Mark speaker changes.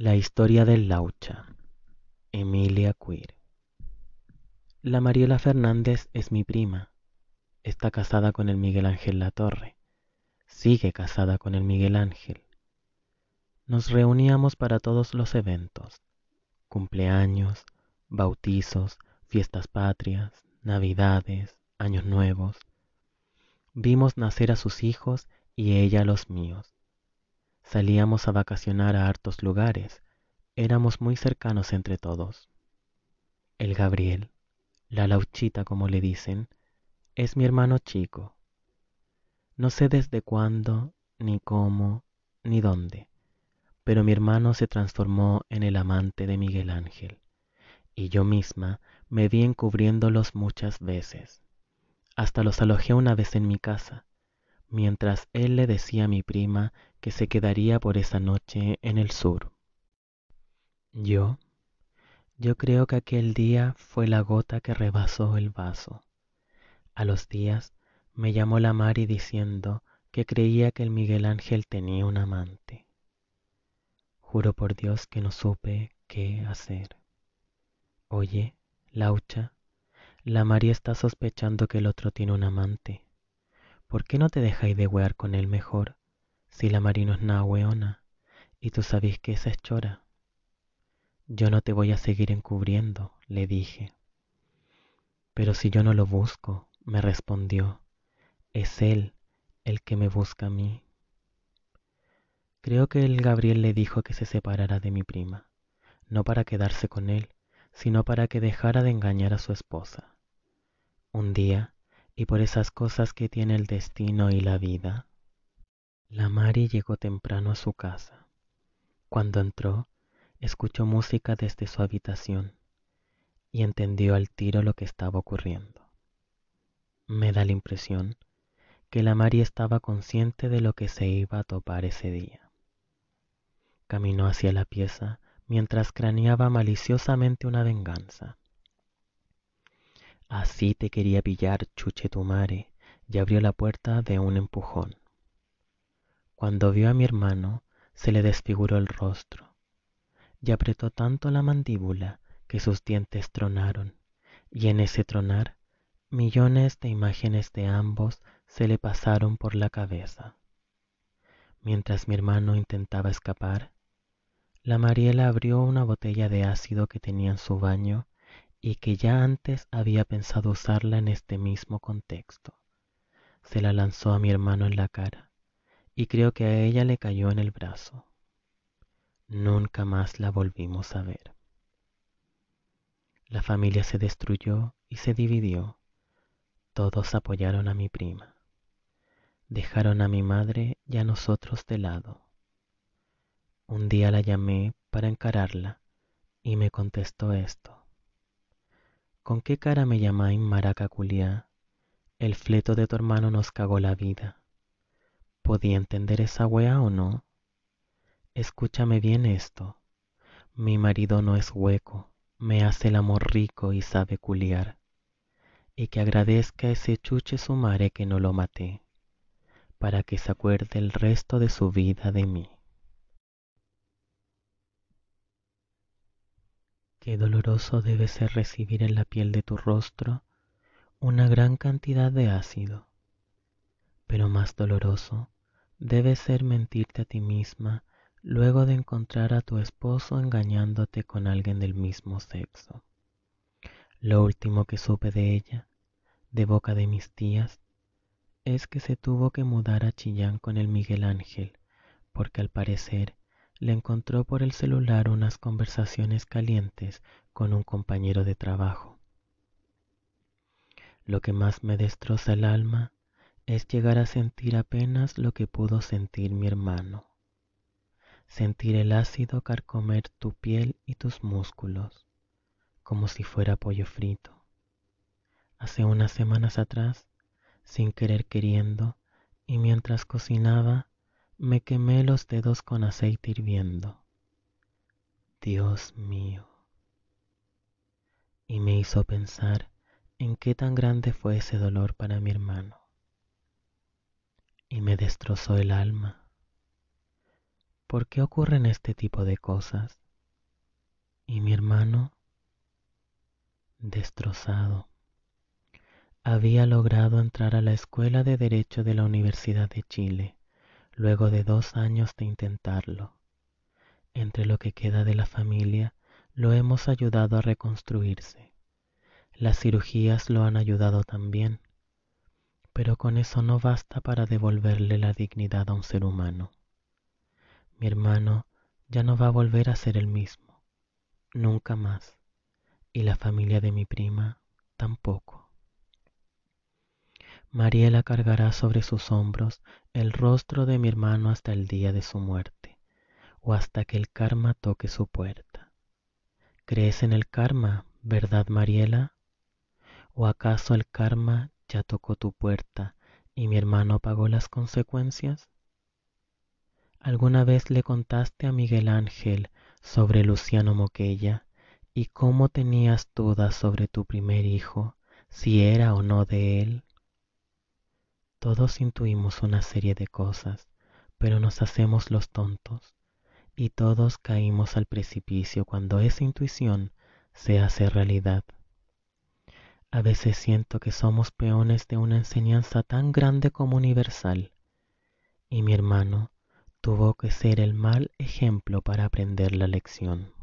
Speaker 1: La historia del Laucha. Emilia Queer. La Mariela Fernández es mi prima. Está casada con el Miguel Ángel Latorre. Sigue casada con el Miguel Ángel. Nos reuníamos para todos los eventos. Cumpleaños, bautizos, fiestas patrias, navidades, años nuevos. Vimos nacer a sus hijos y ella a los míos. Salíamos a vacacionar a hartos lugares. Éramos muy cercanos entre todos. El Gabriel, la Lauchita como le dicen, es mi hermano chico. No sé desde cuándo, ni cómo, ni dónde, pero mi hermano se transformó en el amante de Miguel Ángel, y yo misma me vi encubriéndolos muchas veces. Hasta los alojé una vez en mi casa, mientras él le decía a mi prima que se quedaría por esa noche en el sur. Yo, yo creo que aquel día fue la gota que rebasó el vaso. A los días me llamó la Mari diciendo que creía que el Miguel Ángel tenía un amante. Juro por Dios que no supe qué hacer. Oye, Laucha, la Mari está sospechando que el otro tiene un amante. ¿Por qué no te dejáis de huear con él mejor? Si la Mari no es nada weona, y tú sabís que esa es chora. Yo no te voy a seguir encubriendo, le dije. Pero si yo no lo busco, me respondió, es él el que me busca a mí. Creo que el Gabriel le dijo que se separara de mi prima, no para quedarse con él, sino para que dejara de engañar a su esposa. Un día, y por esas cosas que tiene el destino y la vida, la Mari llegó temprano a su casa. Cuando entró, escuchó música desde su habitación y entendió al tiro lo que estaba ocurriendo. Me da la impresión que la Mari estaba consciente de lo que se iba a topar ese día. Caminó hacia la pieza mientras craneaba maliciosamente una venganza. Así te quería pillar, chuche tu y abrió la puerta de un empujón. Cuando vio a mi hermano, se le desfiguró el rostro, y apretó tanto la mandíbula que sus dientes tronaron, y en ese tronar, millones de imágenes de ambos se le pasaron por la cabeza. Mientras mi hermano intentaba escapar, la Mariela abrió una botella de ácido que tenía en su baño y que ya antes había pensado usarla en este mismo contexto. Se la lanzó a mi hermano en la cara y creo que a ella le cayó en el brazo. Nunca más la volvimos a ver. La familia se destruyó y se dividió. Todos apoyaron a mi prima. Dejaron a mi madre y a nosotros de lado. Un día la llamé para encararla y me contestó esto. ¿Con qué cara me llamáis maraca culiá? El fleto de tu hermano nos cagó la vida. ¿Podía entender esa wea o no? Escúchame bien esto. Mi marido no es hueco, me hace el amor rico y sabe culiar. Y que agradezca ese chuche su madre que no lo maté, para que se acuerde el resto de su vida de mí. Qué doloroso debe ser recibir en la piel de tu rostro una gran cantidad de ácido, pero más doloroso debe ser mentirte a ti misma luego de encontrar a tu esposo engañándote con alguien del mismo sexo. Lo último que supe de ella, de boca de mis tías, es que se tuvo que mudar a Chillán con el Miguel Ángel, porque al parecer le encontró por el celular unas conversaciones calientes con un compañero de trabajo. Lo que más me destroza el alma es llegar a sentir apenas lo que pudo sentir mi hermano. Sentir el ácido carcomer tu piel y tus músculos, como si fuera pollo frito. Hace unas semanas atrás, sin querer queriendo, y mientras cocinaba, me quemé los dedos con aceite hirviendo. Dios mío. Y me hizo pensar en qué tan grande fue ese dolor para mi hermano. Y me destrozó el alma. ¿por qué ocurren este tipo de cosas? Y mi hermano, destrozado, había logrado entrar a la Escuela de Derecho de la Universidad de Chile, luego de dos años de intentarlo. Entre lo que queda de la familia, lo hemos ayudado a reconstruirse. Las cirugías lo han ayudado también, pero con eso no basta para devolverle la dignidad a un ser humano. Mi hermano ya no va a volver a ser el mismo, nunca más, y la familia de mi prima tampoco. Mariela cargará sobre sus hombros el rostro de mi hermano hasta el día de su muerte, o hasta que el karma toque su puerta. ¿Crees en el karma, verdad, Mariela? ¿O acaso el karma ya tocó tu puerta y mi hermano pagó las consecuencias? ¿Alguna vez le contaste a Miguel Ángel sobre Luciano Moquella y cómo tenías dudas sobre tu primer hijo, si era o no de él? Todos intuimos una serie de cosas, pero nos hacemos los tontos y todos caímos al precipicio cuando esa intuición se hace realidad. A veces siento que somos peones de una enseñanza tan grande como universal, y mi hermano tuvo que ser el mal ejemplo para aprender la lección.